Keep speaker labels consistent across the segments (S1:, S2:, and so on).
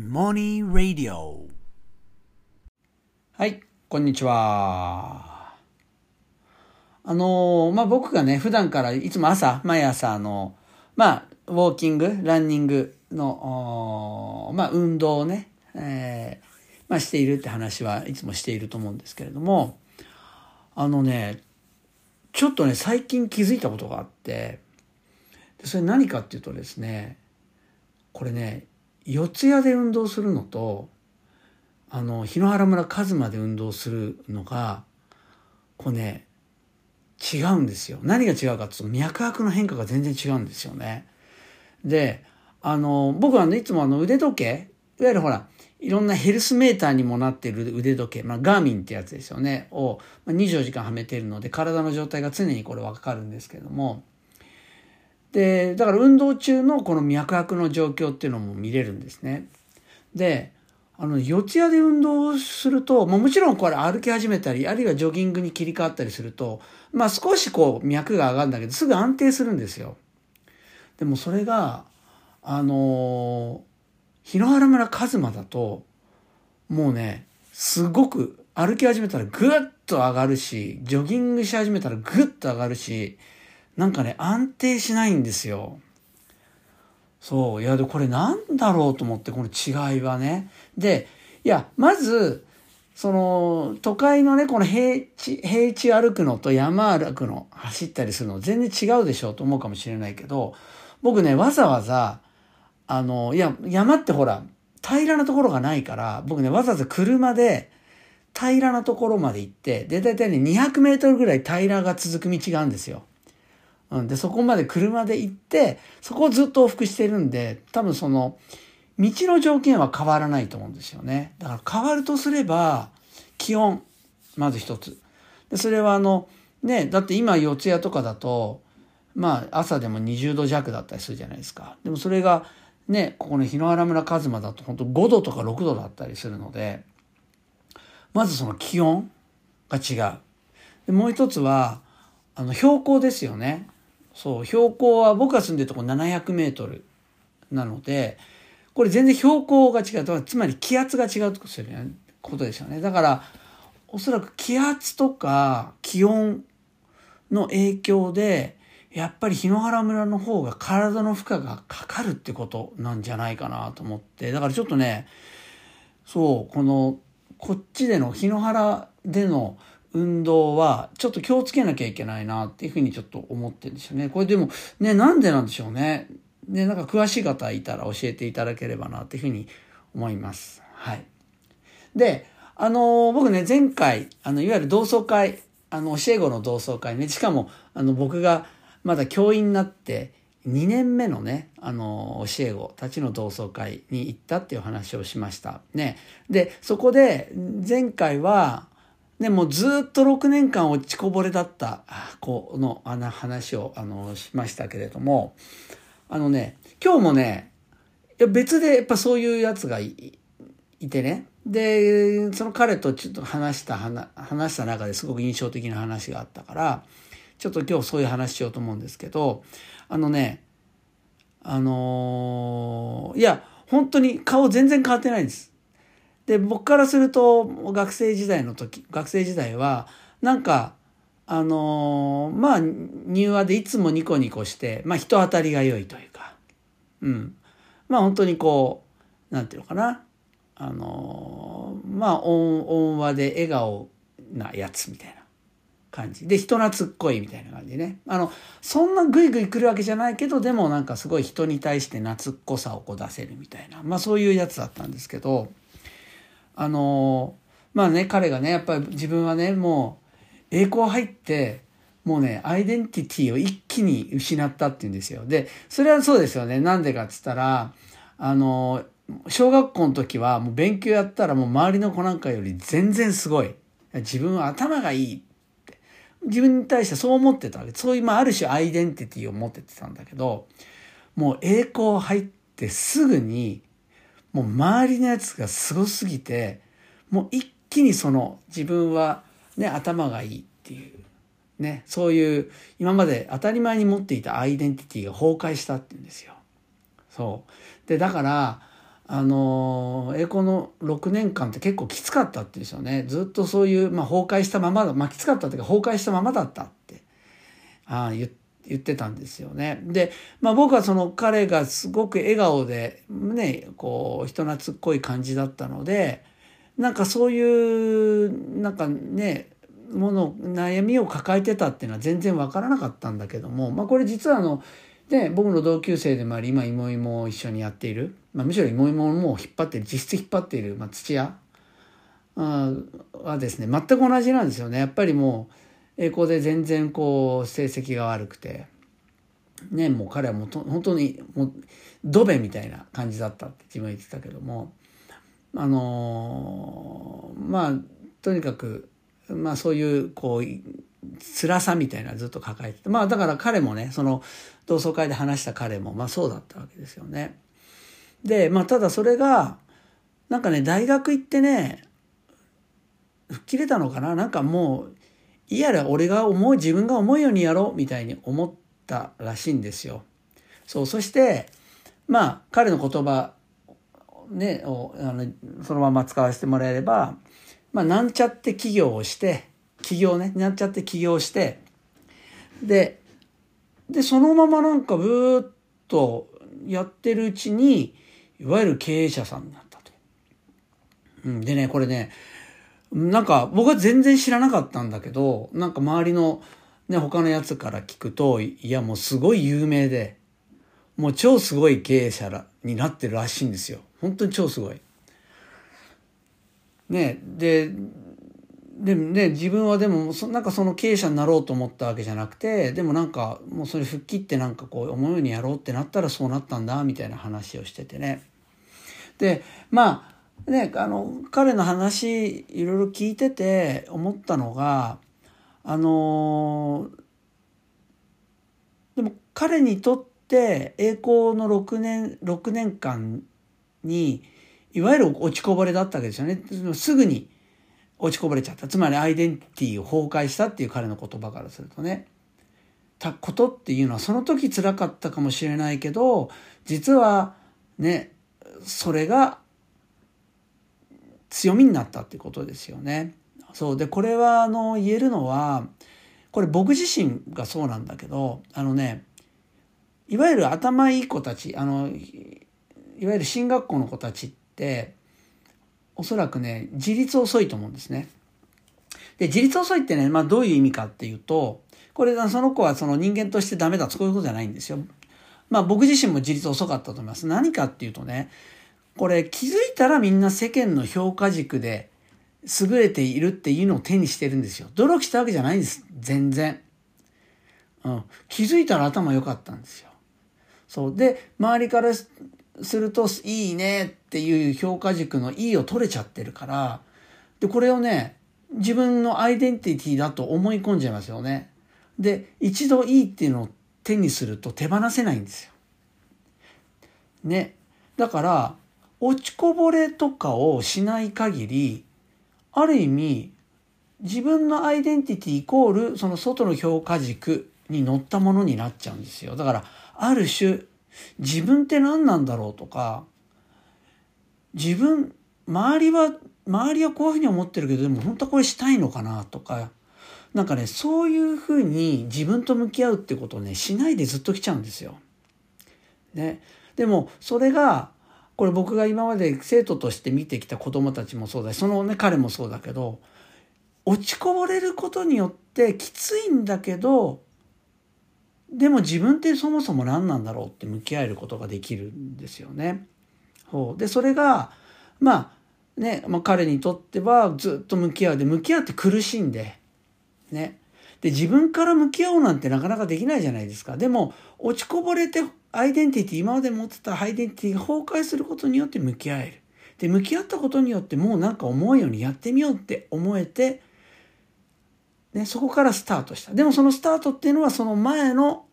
S1: モニーラディオ
S2: はい、こんにちは。あのまあ、僕がね、普段からいつも朝、毎朝、あの、まあ、ウォーキング、ランニングの、まあ、運動をね、えーまあ、しているって話はいつもしていると思うんですけれども、あのね、ちょっとね、最近気づいたことがあって、それ何かっていうとですね、これね、四谷で運動するのと、あの、日野原村一馬で運動するのが、こうね、違うんですよ。何が違うかっていうと、脈拍の変化が全然違うんですよね。で、あの、僕はあのいつもあの腕時計、いわゆるほら、いろんなヘルスメーターにもなっている腕時計、まあ、ガーミンってやつですよね、を、24時間はめているので、体の状態が常にこれわかるんですけども、で、だから運動中のこの脈拍の状況っていうのも見れるんですね。で、あの、四谷で運動すると、ま、もちろんこれ歩き始めたり、あるいはジョギングに切り替わったりすると、まあ少しこう脈が上がるんだけど、すぐ安定するんですよ。でもそれが、あの日野原村一馬だと、もうね、すごく歩き始めたらぐっと上がるし、ジョギングし始めたらぐっと上がるし、なんかね、安定しないんですよ。そう。いや、で、これなんだろうと思って、この違いはね。で、いや、まず、その、都会のね、この平地、平地歩くのと山歩くの、走ったりするの全然違うでしょうと思うかもしれないけど、僕ね、わざわざ、あの、いや、山ってほら、平らなところがないから、僕ね、わざわざ車で、平らなところまで行って、で、だいたいね、200メートルぐらい平らが続く道があるんですよ。うん、で、そこまで車で行って、そこをずっと往復してるんで、多分その、道の条件は変わらないと思うんですよね。だから変わるとすれば、気温、まず一つ。で、それはあの、ね、だって今四谷とかだと、まあ朝でも20度弱だったりするじゃないですか。でもそれが、ね、ここの日野原村一馬だと本当5度とか6度だったりするので、まずその気温が違う。で、もう一つは、あの、標高ですよね。そう、標高は僕が住んでるとこ700メートルなので、これ全然標高が違う。つまり気圧が違うってことですよね。だから、おそらく気圧とか気温の影響で、やっぱり日野原村の方が体の負荷がかかるってことなんじゃないかなと思って。だからちょっとね、そう、この、こっちでの日野原での運動はちょっと気をつけなきゃいけないなっていうふうにちょっと思ってるんですよね。これでもね、なんでなんでしょうね。で、なんか詳しい方いたら教えていただければなっていうふうに思います。はい。で、あの、僕ね、前回、あの、いわゆる同窓会、あの、教え子の同窓会ね、しかも、あの、僕がまだ教員になって2年目のね、あの、教え子たちの同窓会に行ったっていう話をしました。ね。で、そこで、前回は、ね、もずっと6年間落ちこぼれだった子のあの話をあのしましたけれども、あのね、今日もね、いや別でやっぱそういうやつがいいてね、で、その彼とちょっと話した、話した中ですごく印象的な話があったから、ちょっと今日そういう話しようと思うんですけど、あのね、あのーいや、本当に顔全然変わってないんです。で、僕からすると、学生時代の時、学生時代は、なんか、あのーまあ、入話でいつもニコニコして、まあ、人当たりが良いというか、うん。まあ、本当にこう、なんていうのかな。あのーまあ、温和で笑顔なやつみたいな感じ。で、人懐っこいみたいな感じね。あの、そんなグイグイ来るわけじゃないけど、でもなんかすごい人に対して懐っこさをこう出せるみたいな。まあ、そういうやつだったんですけど、あのまあね、彼がね、やっぱり自分はね、もう、栄光入って、もうね、アイデンティティを一気に失ったっていうんですよ。で、それはそうですよね。なんでかっつったら、あの小学校の時はもう勉強やったらもう周りの子なんかより全然すごい。自分は頭がいいって。自分に対してそう思ってたわけ。そういう、まあ、ある種アイデンティティを持っててたんだけど、もう栄光入ってすぐに、もう周りのやつがすごすぎて、もう一気にその自分はね、頭がいいっていう、ね、そういう今まで当たり前に持っていたアイデンティティが崩壊したっていうんですよ。そう。で、だから、あの栄光の6年間って結構きつかったって言うんですよねずっとそういう、まあ、崩壊したままだ、まあ、きつかったっていうか崩壊したままだったってあ言言ってたんですよね。で、まあ、僕はその彼がすごく笑顔でねこう人懐っこい感じだったのでなんかそういうなんかねもの悩みを抱えてたっていうのは全然わからなかったんだけども、まあ、これ実はあので僕の同級生でもあり今芋芋を一緒にやっている、まあ、むしろ芋芋もう引っ張ってる実質引っ張っている、まあ、土屋はですね全く同じなんですよねやっぱりもう栄光で全然こう成績が悪くてねもう彼はもうと本当にもうドベみたいな感じだったって自分は言ってたけどもあのー、まあとにかくまあそういうこう辛さみたいなずっと抱えててまあだから彼もねその同窓会で話した彼もまあそうだったわけですよね。でまあただそれがなんかね大学行ってね吹っ切れたのかな？なんかもういやら俺が思う自分が思うようにやろうみたいに思ったらしいんですよ。そうそしてまあ彼の言葉ねをあのそのまま使わせてもらえればまあなんちゃって企業をして起業ねなんちゃって起業してででそのままなんかブーッとやってるうちにいわゆる経営者さんになったと。うん、でねこれねなんか僕は全然知らなかったんだけどなんか周りの、ね、他のやつから聞くといやもうすごい有名でもう超すごい経営者になってるらしいんですよ本当に超すごい。ねででね自分はでもなんかその経営者になろうと思ったわけじゃなくてでもなんかもうそれ吹っ切ってなんかこう思うようにやろうってなったらそうなったんだみたいな話をしててねでまあねあの彼の話いろいろ聞いてて思ったのがあのでも彼にとって栄光の6年6年間にいわゆる落ちこぼれだったわけですよね。すぐに落ちこぼれちゃった。つまりアイデンティティを崩壊したっていう彼の言葉からするとね。たことっていうのはその時辛かったかもしれないけど実はねそれが強みになったってことですよね。そうでこれはあの言えるのはこれ僕自身がそうなんだけどあのねいわゆる頭いい子たちあのいわゆる進学校の子たちっておそらくね、自立遅いと思うんですね。で、自立遅いってね、まあどういう意味かっていうと、これその子はその人間としてダメだ、そういうことじゃないんですよ。まあ僕自身も自立遅かったと思います。何かっていうとね、これ気づいたらみんな世間の評価軸で優れているっていうのを手にしてるんですよ。努力したわけじゃないんです。全然。うん。気づいたら頭良かったんですよ。そう。で、周りからするといいねっていう評価軸のいいを取れちゃってるから、で、これをね、自分のアイデンティティだと思い込んじゃいますよね。で、一度いいっていうのを手にすると手放せないんですよ。ね。だから、落ちこぼれとかをしない限り、ある意味、自分のアイデンティティイコール、その外の評価軸に乗ったものになっちゃうんですよ。だから、ある種、自分って何なんだろうとか自分周りは周りはこういうふうに思ってるけどでも本当はこれしたいのかなとかなんかねそういうふうに自分と向き合うってことをねしないでずっと来ちゃうんですよ。ね、でもそれがこれ僕が今まで生徒として見てきた子供たちもそうだしそのね彼もそうだけど落ちこぼれることによってきついんだけどでも自分ってそもそも何なんだろうって向き合えることができるんですよね。でそれがまあね、まあ、彼にとってはずっと向き合う。で向き合って苦しんでね。で自分から向き合うなんてなかなかできないじゃないですか。でも落ちこぼれてアイデンティティ今まで持ってたアイデンティティが崩壊することによって向き合えるで向き合ったことによってもうなんか思うようにやってみようって思えてね、そこからスタートした。でもそのスタートっていうのはその前の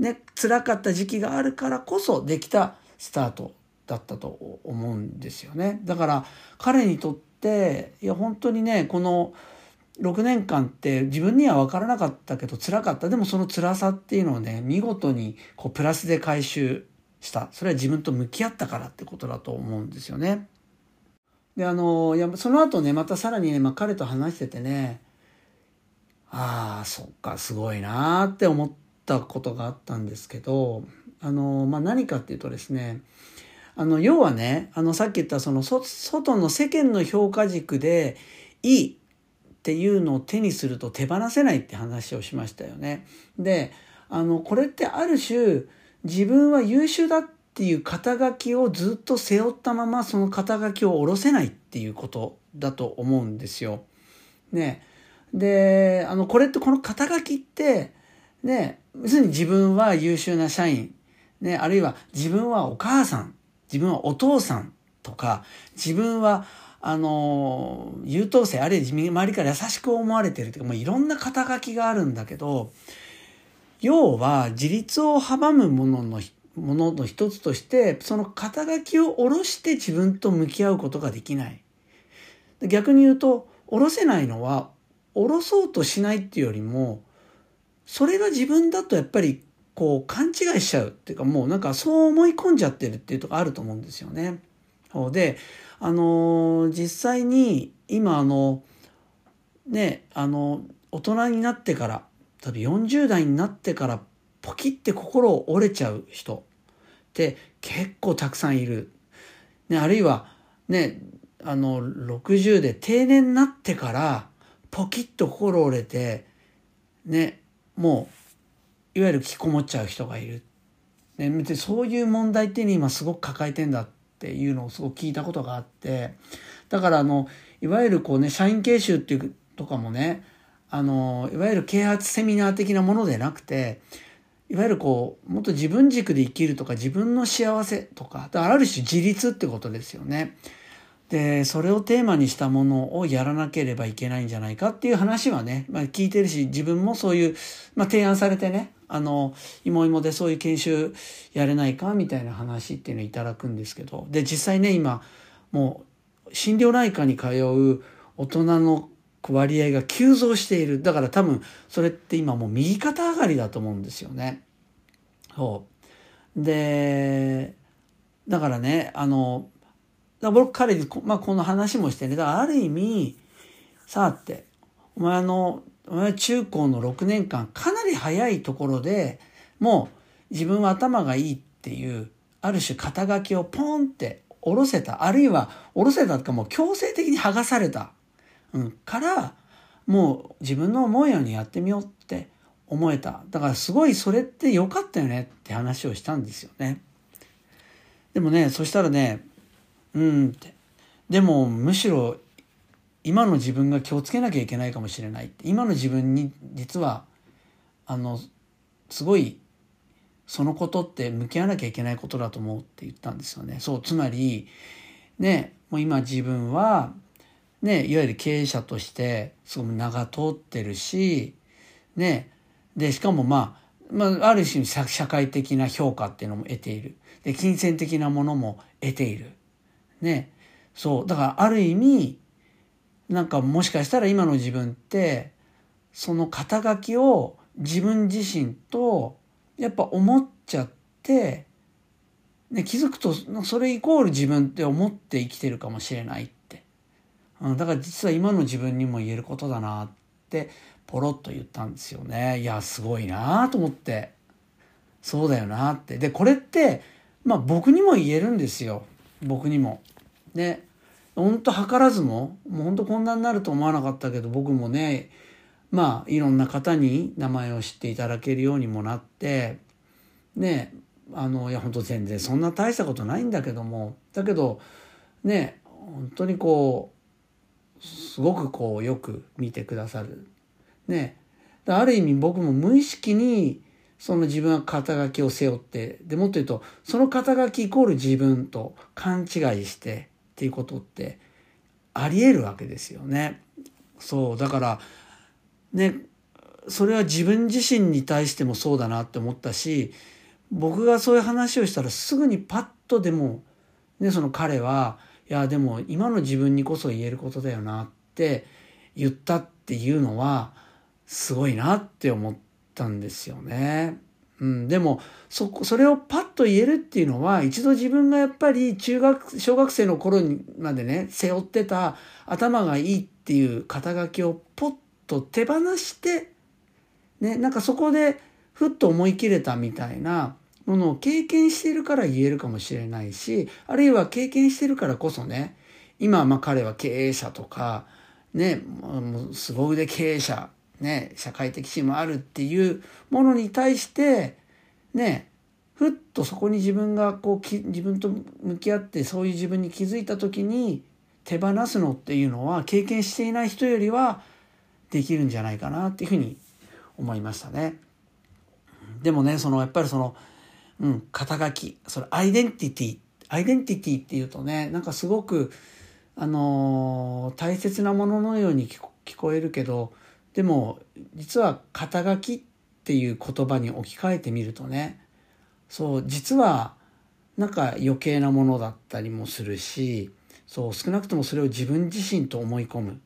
S2: ね、辛かった時期があるからこそできたスタートだったと思うんですよね。だから彼にとって、いや本当にね、この6年間って自分には分からなかったけど辛かった。でもその辛さっていうのをね、見事にこうプラスで回収したそれは自分と向き合ったからってことだと思うんですよね。であのいやその後ねまたさらにね、まあ、彼と話しててねああそっかすごいなって思ったことがあったんですけどあの、まあ、何かっていうとですねあの要はねあのさっき言ったその外の世間の評価軸でいいっていうのを手にすると手放せないって話をしましたよね。であのこれってある種自分は優秀だっていう肩書きをずっと背負ったままその肩書きを下ろせないっていうことだと思うんですよ。ね。であのこれってこの肩書きってね要するに自分は優秀な社員、ね、あるいは自分はお母さん自分はお父さんとか自分はあの優等生あるいは周りから優しく思われてるというかもういろんな肩書きがあるんだけど要は自立を阻むもののものの一つとしてその肩書きを下ろして自分と向き合うことができない。逆に言うと下ろせないのは下ろそうとしないっていうよりもそれが自分だとやっぱりこう勘違いしちゃうっていうかもうなんかそう思い込んじゃってるっていうとこあると思うんですよね。であの実際に今あのねあの大人になってから多分40代になってからポキって心を折れちゃう人って結構たくさんいる。ね、あるいはねあの60で定年になってからポキッと心折れてねもういわゆる引きこもっちゃう人がいる。ね、そういう問題っていうの今すごく抱えてんだってていうのをすごく聞いたことがあってだからあのいわゆるこうね社員研修っていうとかもねあのいわゆる啓発セミナー的なものでなくていわゆるこうもっと自分軸で生きるとか自分の幸せとかある種自立ってことですよね。でそれをテーマにしたものをやらなければいけないんじゃないかっていう話はね、まあ、聞いてるし自分もそういう、まあ、提案されてねあの芋芋でそういう研修やれないかみたいな話っていうのをいただくんですけど。で実際ね今もう心療内科に通う大人の割合が急増している。だから多分それって今もう右肩上がりだと思うんですよね。そう。でだからねあのだ僕彼にこ,、まあ、この話もしてね。だからある意味さあってお前の中高の6年間かなり早いところでもう自分は頭がいいっていうある種肩書きをポンって下ろせたあるいは下ろせたとかもう強制的に剥がされた、うん、からもう自分の思うようにやってみようって思えただからすごいそれって良かったよねって話をしたんですよね。でもねそしたらねうんってでもむしろ今の自分が気をつけなきゃいけないかもしれない今の自分に実はあのすごいそのことって向き合わなきゃいけないことだと思うって言ったんですよね。そうつまりねもう今自分はねいわゆる経営者としてすごく名が通ってるしねでしかもまあまあ、ある種社会的な評価っていうのも得ている。で金銭的なものも得ている。ねそうだからある意味なんかもしかしたら今の自分ってその肩書きを自分自身とやっぱ思っちゃって、ね、気づくとそれイコール自分って思って生きてるかもしれないって、うん、だから実は今の自分にも言えることだなってポロッと言ったんですよね。いやすごいなと思って。そうだよなって。でこれってまあ僕にも言えるんですよ。僕にも。で本当図らずももう本当こんなになると思わなかったけど僕もねまあいろんな方に名前を知っていただけるようにもなってねあのいや本当全然そんな大したことないんだけどもだけどね本当にこうすごくこうよく見てくださる。ねある意味僕も無意識にその自分は肩書きを背負ってでもっと言うとその肩書きイコール自分と勘違いしてっていうことってありえるわけですよね。そうだからねそれは自分自身に対してもそうだなって思ったし僕がそういう話をしたらすぐにパッとでも、ね、その彼はいやでも今の自分にこそ言えることだよなって言ったっていうのはすごいなって思ったんですよね。うん、でもそこそれをパッと言えるっていうのは一度自分がやっぱり中学小学生の頃にまでね背負ってた頭がいいっていう肩書きをポッと手放してねなんかそこでふっと思い切れたみたいなものを経験しているから言えるかもしれないしあるいは経験してるからこそね今まあ彼は経営者とかねもう凄腕経営者ね社会的地位もあるっていうものに対してねふっとそこに自分がこうき自分と向き合ってそういう自分に気づいた時に手放すのっていうのは経験していない人よりはできるんじゃないかなっていうふうに思いましたね。でもねそのやっぱりその、うん、肩書きそれアイデンティティアイデンティティっていうとねなんかすごくあのー大切なもののように聞こ聞こえるけどでも実は肩書きっていう言葉に置き換えてみるとねそう実はなんか余計なものだったりもするしそう少なくともそれを自分自身と思い込む。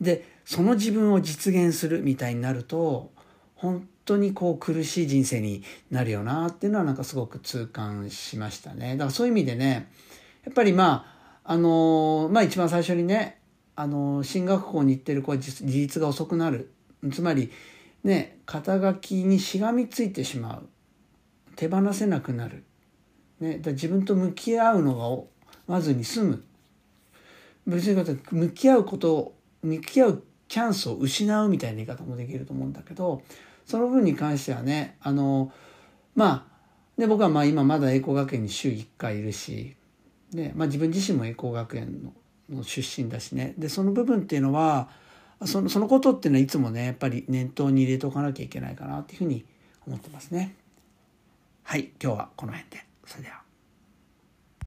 S2: でその自分を実現するみたいになると本当にこう苦しい人生になるよなっていうのはなんかすごく痛感しましたね。だからそういう意味でねやっぱりまああのまあ一番最初にねあの進学校に行ってる子は自立が遅くなる。つまりね肩書きにしがみついてしまう。手放せなくなる、ね、だ自分と向き合うのがまずに済む。別に向き合うこと向き合うチャンスを失うみたいな言い方もできると思うんだけどその分に関してはねあのまあで僕はまあ今まだ栄光学園に週1回いるしで、まあ、自分自身も栄光学園の出身だしねでその部分っていうのはそのそのことっていうのはいつもねやっぱり念頭に入れておかなきゃいけないかなっていうふうに思ってますね。はい今日はこの辺でそれでは。